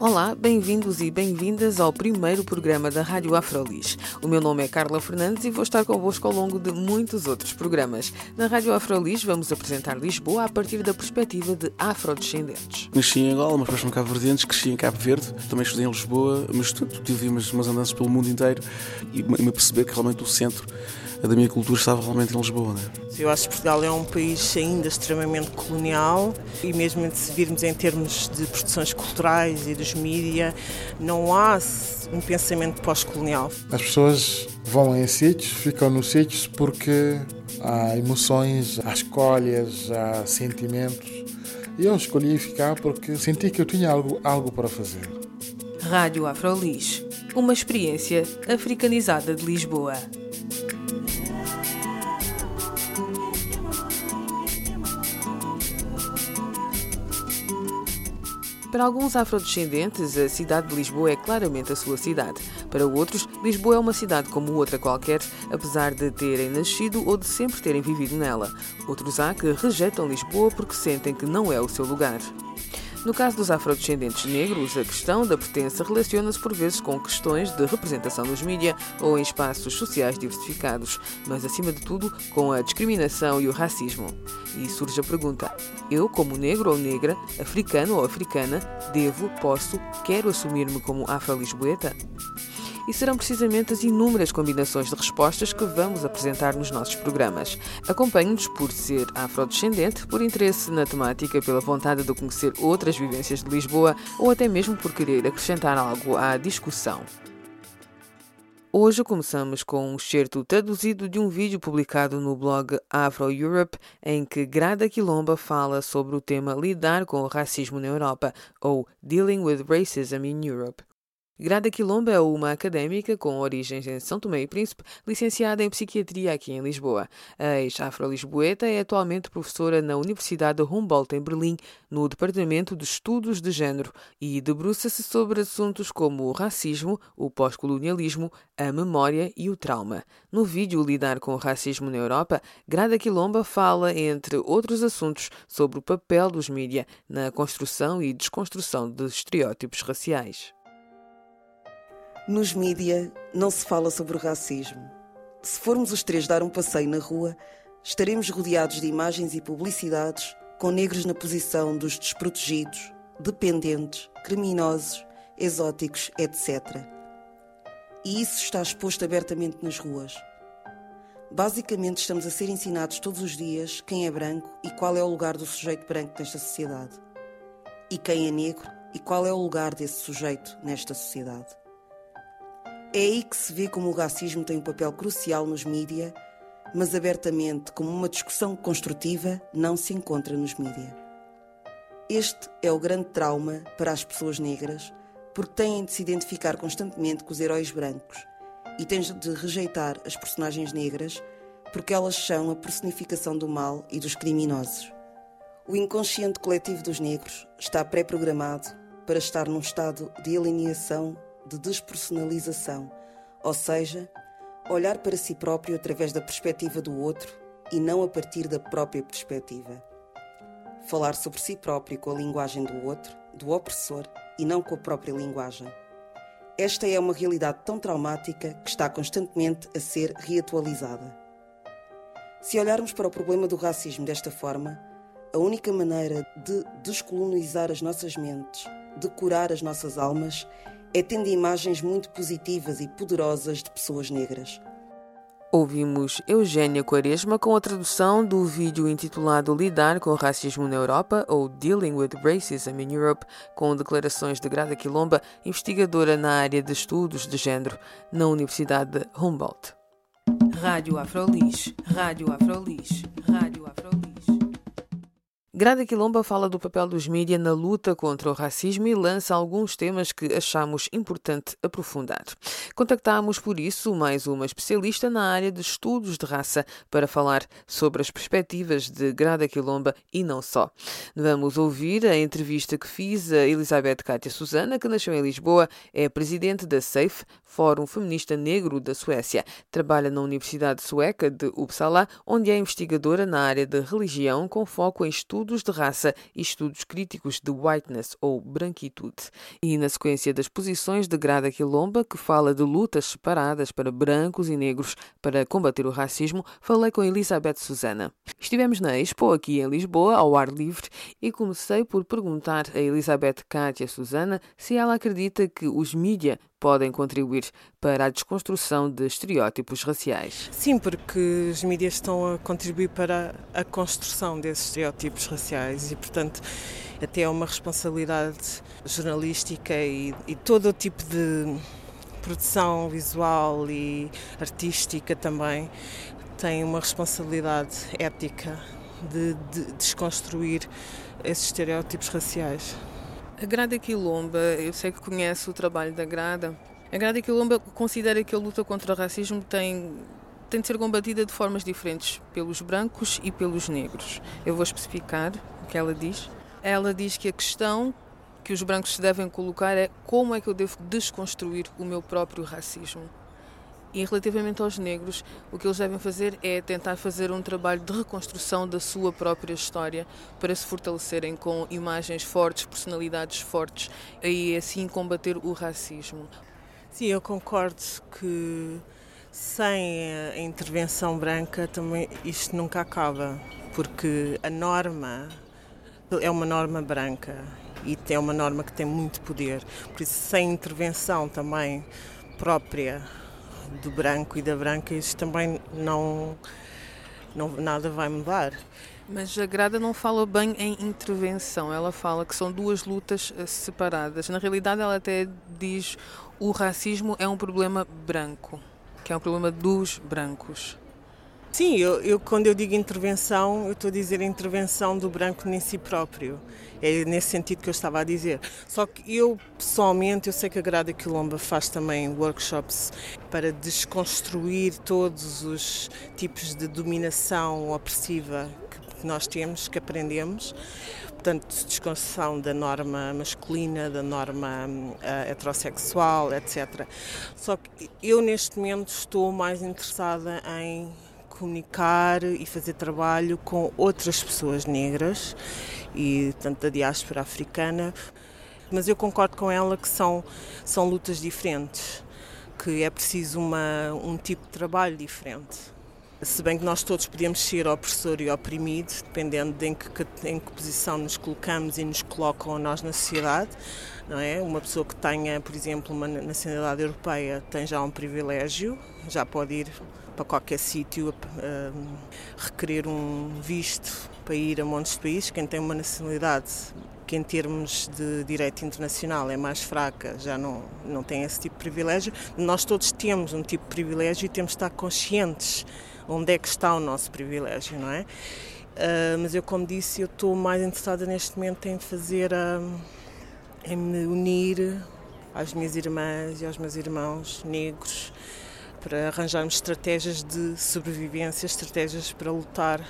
Olá, bem-vindos e bem-vindas ao primeiro programa da Rádio Afrolis. O meu nome é Carla Fernandes e vou estar convosco ao longo de muitos outros programas. Na Rádio Afrolis vamos apresentar Lisboa a partir da perspectiva de afrodescendentes. Nasci em Angola, mas depois Cabo Verdeentes, cresci em Cabo Verde, também estudei em Lisboa, mas tudo, tive umas, umas andanças pelo mundo inteiro e me perceber que realmente o centro da minha cultura estava realmente em Lisboa. Né? Eu acho que Portugal é um país ainda extremamente colonial e mesmo se virmos em termos de produções culturais e dos mídia, não há um pensamento pós-colonial. As pessoas vão em sítios, ficam nos sítios porque há emoções, há escolhas, há sentimentos. E eu escolhi ficar porque senti que eu tinha algo, algo para fazer. Rádio Afrolis, uma experiência africanizada de Lisboa. Para alguns afrodescendentes, a cidade de Lisboa é claramente a sua cidade. Para outros, Lisboa é uma cidade como outra qualquer, apesar de terem nascido ou de sempre terem vivido nela. Outros há que rejeitam Lisboa porque sentem que não é o seu lugar. No caso dos afrodescendentes negros, a questão da pertença relaciona-se por vezes com questões de representação nos mídias ou em espaços sociais diversificados, mas acima de tudo com a discriminação e o racismo. E surge a pergunta: eu, como negro ou negra, africano ou africana, devo, posso, quero assumir-me como afro-lisboeta? E serão precisamente as inúmeras combinações de respostas que vamos apresentar nos nossos programas. Acompanhe-nos por ser afrodescendente, por interesse na temática, pela vontade de conhecer outras vivências de Lisboa ou até mesmo por querer acrescentar algo à discussão. Hoje começamos com um excerto traduzido de um vídeo publicado no blog Afro Europe, em que Grada Quilomba fala sobre o tema Lidar com o racismo na Europa, ou Dealing with Racism in Europe. Grada Quilomba é uma académica com origens em São Tomé e Príncipe, licenciada em Psiquiatria aqui em Lisboa. A ex-afro-lisboeta é atualmente professora na Universidade de Humboldt, em Berlim, no Departamento de Estudos de Gênero, e debruça-se sobre assuntos como o racismo, o pós-colonialismo, a memória e o trauma. No vídeo Lidar com o Racismo na Europa, Grada Quilomba fala, entre outros assuntos, sobre o papel dos mídia na construção e desconstrução de estereótipos raciais. Nos mídia não se fala sobre o racismo. Se formos os três dar um passeio na rua, estaremos rodeados de imagens e publicidades com negros na posição dos desprotegidos, dependentes, criminosos, exóticos, etc. E isso está exposto abertamente nas ruas. Basicamente, estamos a ser ensinados todos os dias quem é branco e qual é o lugar do sujeito branco nesta sociedade. E quem é negro e qual é o lugar desse sujeito nesta sociedade. É aí que se vê como o racismo tem um papel crucial nos mídia, mas abertamente como uma discussão construtiva não se encontra nos mídia. Este é o grande trauma para as pessoas negras, porque têm de se identificar constantemente com os heróis brancos e têm de rejeitar as personagens negras porque elas são a personificação do mal e dos criminosos. O inconsciente coletivo dos negros está pré-programado para estar num estado de alienação de despersonalização, ou seja, olhar para si próprio através da perspectiva do outro e não a partir da própria perspectiva. Falar sobre si próprio com a linguagem do outro, do opressor, e não com a própria linguagem. Esta é uma realidade tão traumática que está constantemente a ser reatualizada. Se olharmos para o problema do racismo desta forma, a única maneira de descolonizar as nossas mentes, de curar as nossas almas, é tendo imagens muito positivas e poderosas de pessoas negras. Ouvimos Eugênia Quaresma com a tradução do vídeo intitulado Lidar com o Racismo na Europa ou Dealing with Racism in Europe, com declarações de Grada Quilomba, investigadora na área de estudos de género na Universidade de Humboldt. Rádio Afrolis, Rádio Afrolis, Rádio Afrolis. Grada Quilomba fala do papel dos mídias na luta contra o racismo e lança alguns temas que achamos importante aprofundar. Contactámos, por isso, mais uma especialista na área de estudos de raça para falar sobre as perspectivas de Grada Quilomba e não só. Vamos ouvir a entrevista que fiz a Elizabeth Kátia Susana, que nasceu em Lisboa, é presidente da SAFE, Fórum Feminista Negro da Suécia. Trabalha na Universidade Sueca de Uppsala, onde é investigadora na área de religião com foco em estudos estudos de raça e estudos críticos de whiteness ou branquitude. E na sequência das posições de Grada Quilomba, que fala de lutas separadas para brancos e negros para combater o racismo, falei com Elizabeth Susana. Estivemos na Expo aqui em Lisboa, ao ar livre, e comecei por perguntar a Elizabeth Kátia Susana se ela acredita que os mídia podem contribuir para a desconstrução de estereótipos raciais. Sim, porque os mídias estão a contribuir para a construção desses estereótipos raciais e, portanto, até é uma responsabilidade jornalística e, e todo o tipo de produção visual e artística também tem uma responsabilidade ética de, de desconstruir esses estereótipos raciais. A Grada Quilomba, eu sei que conhece o trabalho da Grada. A Grada Quilomba considera que a luta contra o racismo tem, tem de ser combatida de formas diferentes, pelos brancos e pelos negros. Eu vou especificar o que ela diz. Ela diz que a questão que os brancos se devem colocar é como é que eu devo desconstruir o meu próprio racismo. E relativamente aos negros, o que eles devem fazer é tentar fazer um trabalho de reconstrução da sua própria história para se fortalecerem com imagens fortes, personalidades fortes e assim combater o racismo. Sim, eu concordo que sem a intervenção branca também isto nunca acaba, porque a norma é uma norma branca e é uma norma que tem muito poder. Por isso, sem intervenção também própria do branco e da branca, isso também não, não nada vai mudar. Mas a Grada não fala bem em intervenção, ela fala que são duas lutas eh, separadas. Na realidade, ela até diz o racismo é um problema branco, que é um problema dos brancos. Sim, eu, eu, quando eu digo intervenção, eu estou a dizer intervenção do branco em si próprio. É nesse sentido que eu estava a dizer. Só que eu, pessoalmente, eu sei que a Grada Quilomba faz também workshops para desconstruir todos os tipos de dominação opressiva que nós temos, que aprendemos portanto, desconstrução da norma masculina, da norma uh, heterossexual, etc. Só que eu, neste momento, estou mais interessada em comunicar e fazer trabalho com outras pessoas negras e tanto da diáspora africana, mas eu concordo com ela que são, são lutas diferentes, que é preciso uma, um tipo de trabalho diferente. Se bem que nós todos podemos ser opressor e oprimido, dependendo de em que, em que posição nos colocamos e nos colocam nós na sociedade, não é? Uma pessoa que tenha, por exemplo, uma nacionalidade europeia tem já um privilégio, já pode ir para qualquer sítio requerer um visto para ir a montes de países. Quem tem uma nacionalidade que em termos de direito internacional é mais fraca, já não, não tem esse tipo de privilégio. Nós todos temos um tipo de privilégio e temos de estar conscientes onde é que está o nosso privilégio, não é? Uh, mas eu, como disse, eu estou mais interessada neste momento em fazer, uh, em me unir às minhas irmãs e aos meus irmãos negros para arranjarmos estratégias de sobrevivência, estratégias para lutar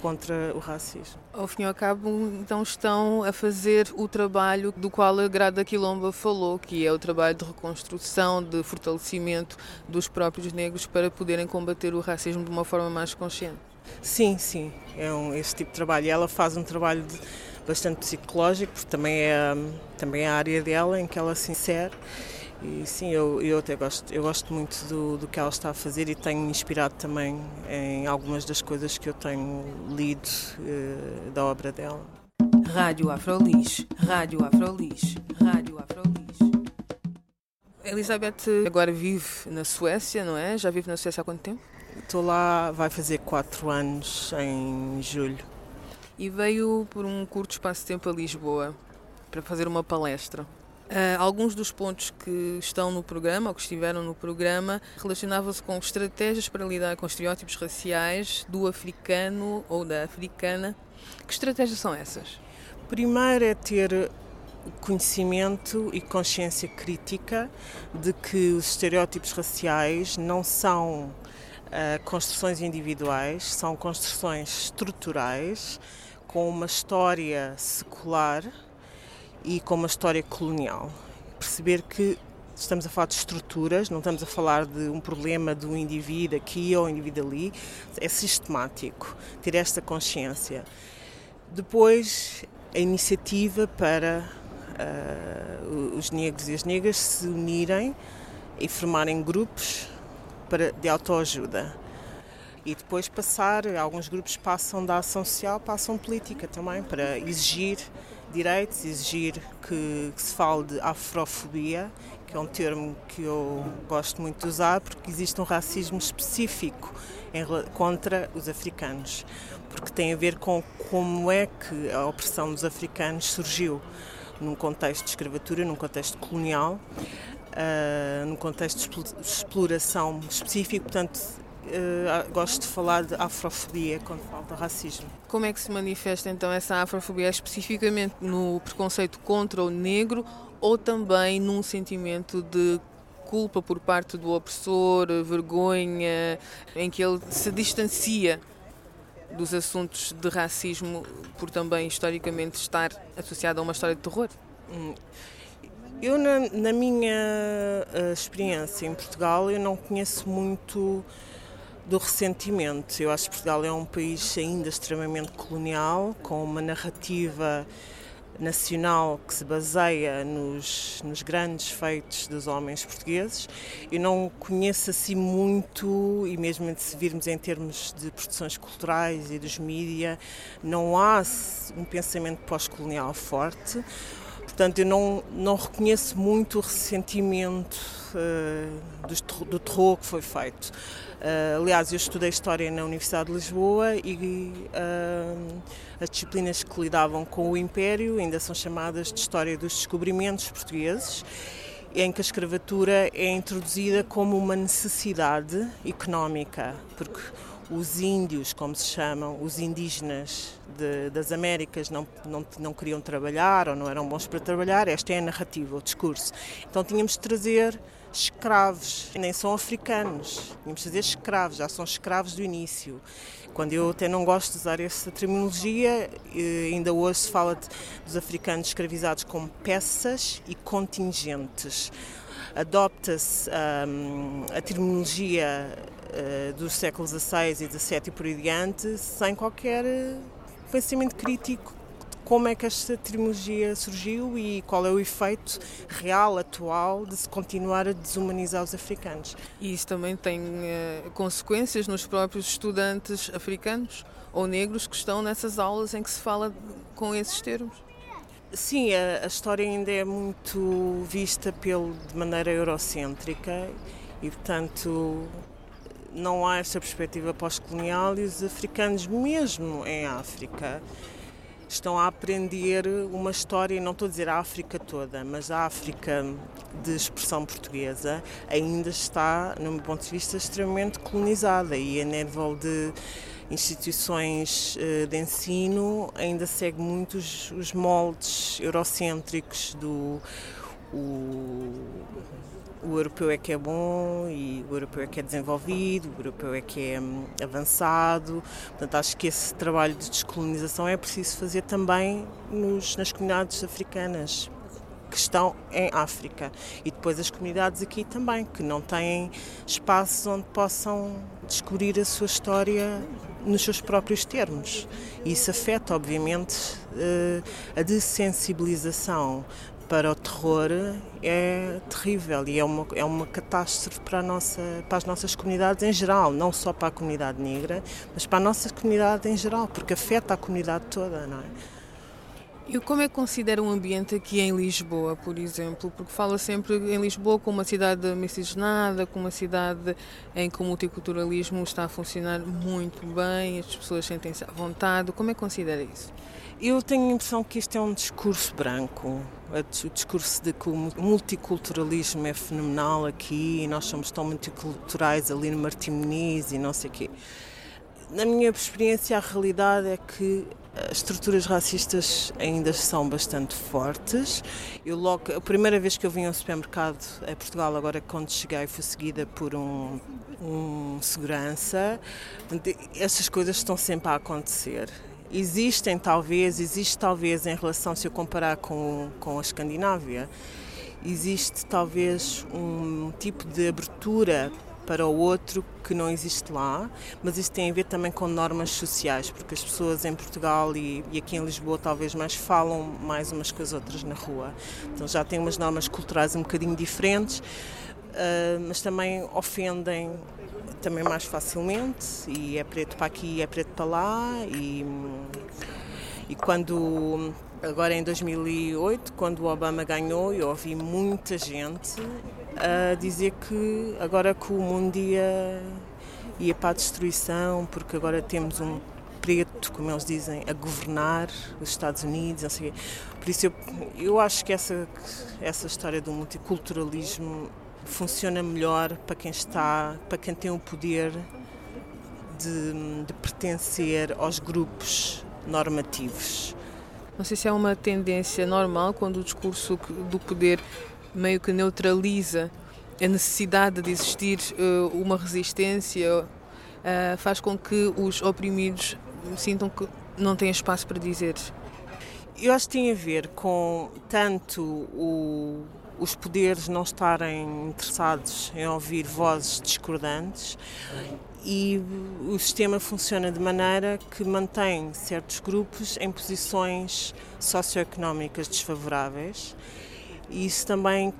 contra o racismo. Ao fim e ao cabo, então estão a fazer o trabalho do qual a Grada Quilomba falou, que é o trabalho de reconstrução, de fortalecimento dos próprios negros para poderem combater o racismo de uma forma mais consciente. Sim, sim, é um, esse tipo de trabalho. E ela faz um trabalho de, bastante psicológico, porque também é, também é a área dela em que ela se insere e sim, eu, eu até gosto, eu gosto muito do, do que ela está a fazer e tenho inspirado também em algumas das coisas que eu tenho lido uh, da obra dela. Rádio Afrolis, Rádio Afrolis, Rádio Afrolis. Elizabeth agora vive na Suécia, não é? Já vive na Suécia há quanto tempo? Estou lá, vai fazer quatro anos em julho. E veio por um curto espaço de tempo a Lisboa para fazer uma palestra. Uh, alguns dos pontos que estão no programa, ou que estiveram no programa, relacionavam-se com estratégias para lidar com estereótipos raciais do africano ou da africana. Que estratégias são essas? Primeiro é ter conhecimento e consciência crítica de que os estereótipos raciais não são uh, construções individuais, são construções estruturais com uma história secular e com uma história colonial. Perceber que estamos a falar de estruturas, não estamos a falar de um problema de um indivíduo aqui ou um indivíduo ali, é sistemático ter esta consciência. Depois, a iniciativa para uh, os negros e as negras se unirem e formarem grupos para, de autoajuda. E depois passar, alguns grupos passam da ação social, passam política também, para exigir direitos, exigir que, que se fale de afrofobia, que é um termo que eu gosto muito de usar, porque existe um racismo específico em, contra os africanos, porque tem a ver com como é que a opressão dos africanos surgiu num contexto de escravatura, num contexto colonial, uh, num contexto de exploração específico, portanto, uh, gosto de falar de afrofobia quando falo de racismo. Como é que se manifesta então essa afrofobia especificamente no preconceito contra o negro ou também num sentimento de culpa por parte do opressor, vergonha, em que ele se distancia dos assuntos de racismo por também historicamente estar associado a uma história de terror? Hum. Eu, na, na minha uh, experiência em Portugal, eu não conheço muito do ressentimento. Eu acho que Portugal é um país ainda extremamente colonial, com uma narrativa nacional que se baseia nos, nos grandes feitos dos homens portugueses. Eu não conheço assim muito, e mesmo se virmos em termos de produções culturais e dos mídia, não há um pensamento pós-colonial forte. Portanto, eu não, não reconheço muito o ressentimento uh, do, do terror que foi feito. Uh, aliás, eu estudei História na Universidade de Lisboa e uh, as disciplinas que lidavam com o Império ainda são chamadas de História dos Descobrimentos Portugueses, em que a escravatura é introduzida como uma necessidade económica, porque os índios, como se chamam, os indígenas de, das Américas não, não, não queriam trabalhar ou não eram bons para trabalhar, esta é a narrativa, o discurso. Então tínhamos de trazer escravos, nem são africanos, tínhamos de dizer escravos, já são escravos do início. Quando eu até não gosto de usar essa terminologia, eh, ainda hoje se fala de, dos africanos escravizados como peças e contingentes. Adopta-se um, a terminologia dos séculos XVI e XVII e por aí diante sem qualquer eh, pensamento crítico como é que esta terminologia surgiu e qual é o efeito real, atual, de se continuar a desumanizar os africanos. E isso também tem uh, consequências nos próprios estudantes africanos ou negros que estão nessas aulas em que se fala com esses termos? Sim, a, a história ainda é muito vista pelo, de maneira eurocêntrica e, portanto, não há esta perspectiva pós-colonial e os africanos, mesmo em África, estão a aprender uma história, não estou a dizer a África toda, mas a África de expressão portuguesa ainda está, no meu ponto de vista, extremamente colonizada e a nível de instituições eh, de ensino ainda segue muito os moldes eurocêntricos do o, o europeu é que é bom e o europeu é que é desenvolvido, o europeu é que é hum, avançado. Portanto, acho que esse trabalho de descolonização é preciso fazer também nos, nas comunidades africanas que estão em África e depois as comunidades aqui também, que não têm espaços onde possam descobrir a sua história nos seus próprios termos. Isso afeta, obviamente, eh, a dessensibilização para o terror é terrível e é uma, é uma catástrofe para, a nossa, para as nossas comunidades em geral, não só para a comunidade negra, mas para a nossa comunidade em geral, porque afeta a comunidade toda, não é? E como é que considera um ambiente aqui em Lisboa, por exemplo? Porque fala sempre em Lisboa como uma cidade miscigenada, como uma cidade em que o multiculturalismo está a funcionar muito bem, as pessoas sentem-se à vontade. Como é que considera isso? Eu tenho a impressão que isto é um discurso branco, o discurso de que o multiculturalismo é fenomenal aqui e nós somos tão multiculturais ali no Martim Muniz e não sei o quê. Na minha experiência, a realidade é que as estruturas racistas ainda são bastante fortes. Eu logo, a primeira vez que eu vim ao supermercado em Portugal, agora quando cheguei, fui seguida por um, um segurança. Essas coisas estão sempre a acontecer existem talvez, existe talvez em relação, se eu comparar com, com a Escandinávia, existe talvez um tipo de abertura para o outro que não existe lá, mas isso tem a ver também com normas sociais, porque as pessoas em Portugal e, e aqui em Lisboa talvez mais falam mais umas com as outras na rua. Então já tem umas normas culturais um bocadinho diferentes, mas também ofendem também mais facilmente e é preto para aqui, é preto para lá e, e quando agora em 2008 quando o Obama ganhou eu ouvi muita gente a dizer que agora que o mundo ia, ia para a destruição porque agora temos um preto, como eles dizem, a governar os Estados Unidos, sei Por isso eu, eu acho que essa, essa história do multiculturalismo funciona melhor para quem está, para quem tem o poder de, de pertencer aos grupos normativos. Não sei se é uma tendência normal quando o discurso do poder meio que neutraliza a necessidade de existir uh, uma resistência, uh, faz com que os oprimidos sintam que não têm espaço para dizer. Eu acho que tem a ver com tanto o, os poderes não estarem interessados em ouvir vozes discordantes e o sistema funciona de maneira que mantém certos grupos em posições socioeconómicas desfavoráveis. Isso também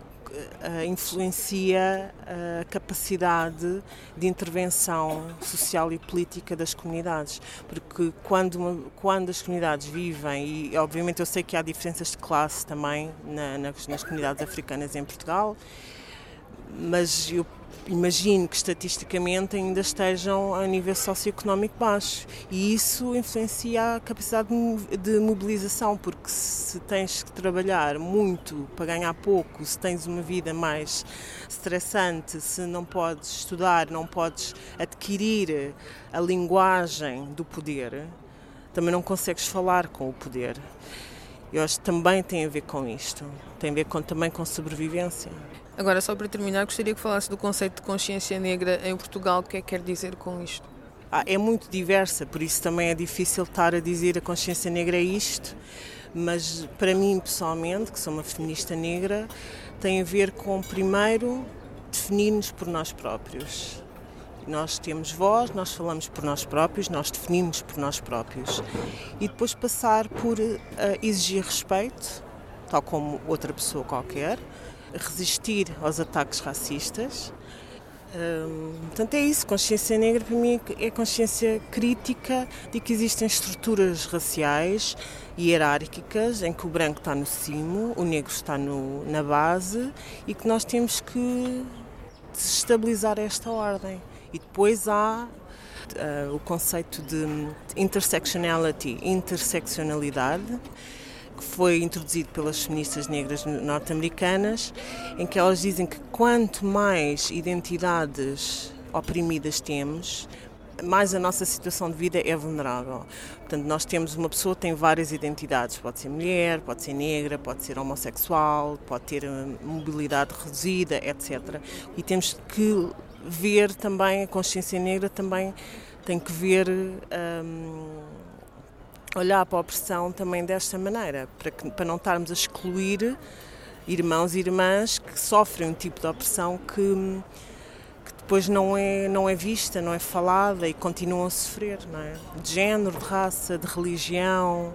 influencia a capacidade de intervenção social e política das comunidades, porque quando, quando as comunidades vivem, e obviamente eu sei que há diferenças de classe também na, nas, nas comunidades africanas em Portugal, mas eu imagino que estatisticamente ainda estejam a nível socioeconómico baixo e isso influencia a capacidade de mobilização, porque se tens que trabalhar muito para ganhar pouco, se tens uma vida mais estressante, se não podes estudar, não podes adquirir a linguagem do poder, também não consegues falar com o poder. Eu acho que também tem a ver com isto, tem a ver com, também com sobrevivência. Agora, só para terminar, gostaria que falasse do conceito de consciência negra em Portugal. O que é que quer dizer com isto? Ah, é muito diversa, por isso também é difícil estar a dizer a consciência negra é isto. Mas para mim, pessoalmente, que sou uma feminista negra, tem a ver com, primeiro, definir-nos por nós próprios. Nós temos voz, nós falamos por nós próprios, nós definimos por nós próprios. E depois passar por uh, exigir respeito, tal como outra pessoa qualquer, resistir aos ataques racistas. Hum, portanto, é isso. Consciência negra para mim é consciência crítica de que existem estruturas raciais e hierárquicas em que o branco está no cimo, o negro está no, na base e que nós temos que desestabilizar esta ordem. E depois há uh, o conceito de intersectionality, interseccionalidade que foi introduzido pelas feministas negras norte-americanas, em que elas dizem que quanto mais identidades oprimidas temos, mais a nossa situação de vida é vulnerável. Portanto, nós temos uma pessoa que tem várias identidades, pode ser mulher, pode ser negra, pode ser homossexual, pode ter mobilidade reduzida, etc. E temos que ver também a consciência negra também tem que ver hum, olhar para a opressão também desta maneira, para, que, para não estarmos a excluir irmãos e irmãs que sofrem um tipo de opressão que, que depois não é, não é vista, não é falada e continuam a sofrer, não é? De género, de raça, de religião,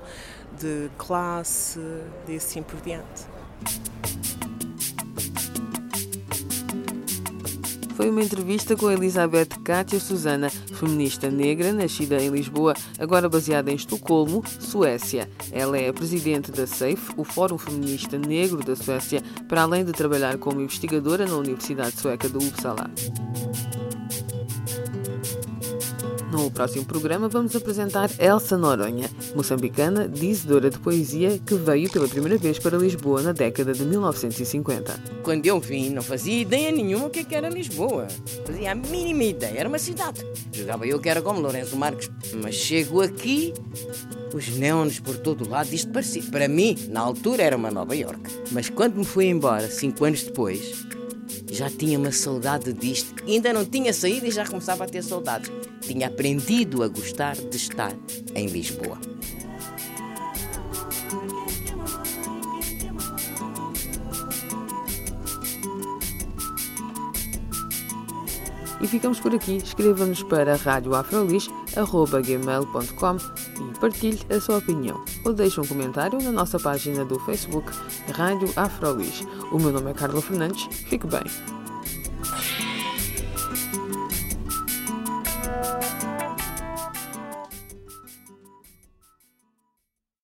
de classe e assim por diante. Foi uma entrevista com Elizabeth Kátia Susana, feminista negra, nascida em Lisboa, agora baseada em Estocolmo, Suécia. Ela é a presidente da SAFE, o Fórum Feminista Negro da Suécia, para além de trabalhar como investigadora na Universidade Sueca de Uppsala. No próximo programa vamos apresentar Elsa Noronha, moçambicana, dizedora de poesia que veio pela primeira vez para Lisboa na década de 1950. Quando eu vim, não fazia ideia nenhuma o que é era Lisboa. Fazia a mínima ideia, era uma cidade. Jogava eu que era como Lourenço Marques. Mas chego aqui, os neons por todo lado, isto parecia. Para mim, na altura, era uma Nova York. Mas quando me fui embora, cinco anos depois, já tinha uma saudade disto. Ainda não tinha saído e já começava a ter saudades. Tinha aprendido a gostar de estar em Lisboa. E ficamos por aqui. Escreva-nos para radioafrolis.gmail.com e partilhe a sua opinião. Ou deixe um comentário na nossa página do Facebook Rádio Afrolis. O meu nome é Carla Fernandes. Fique bem.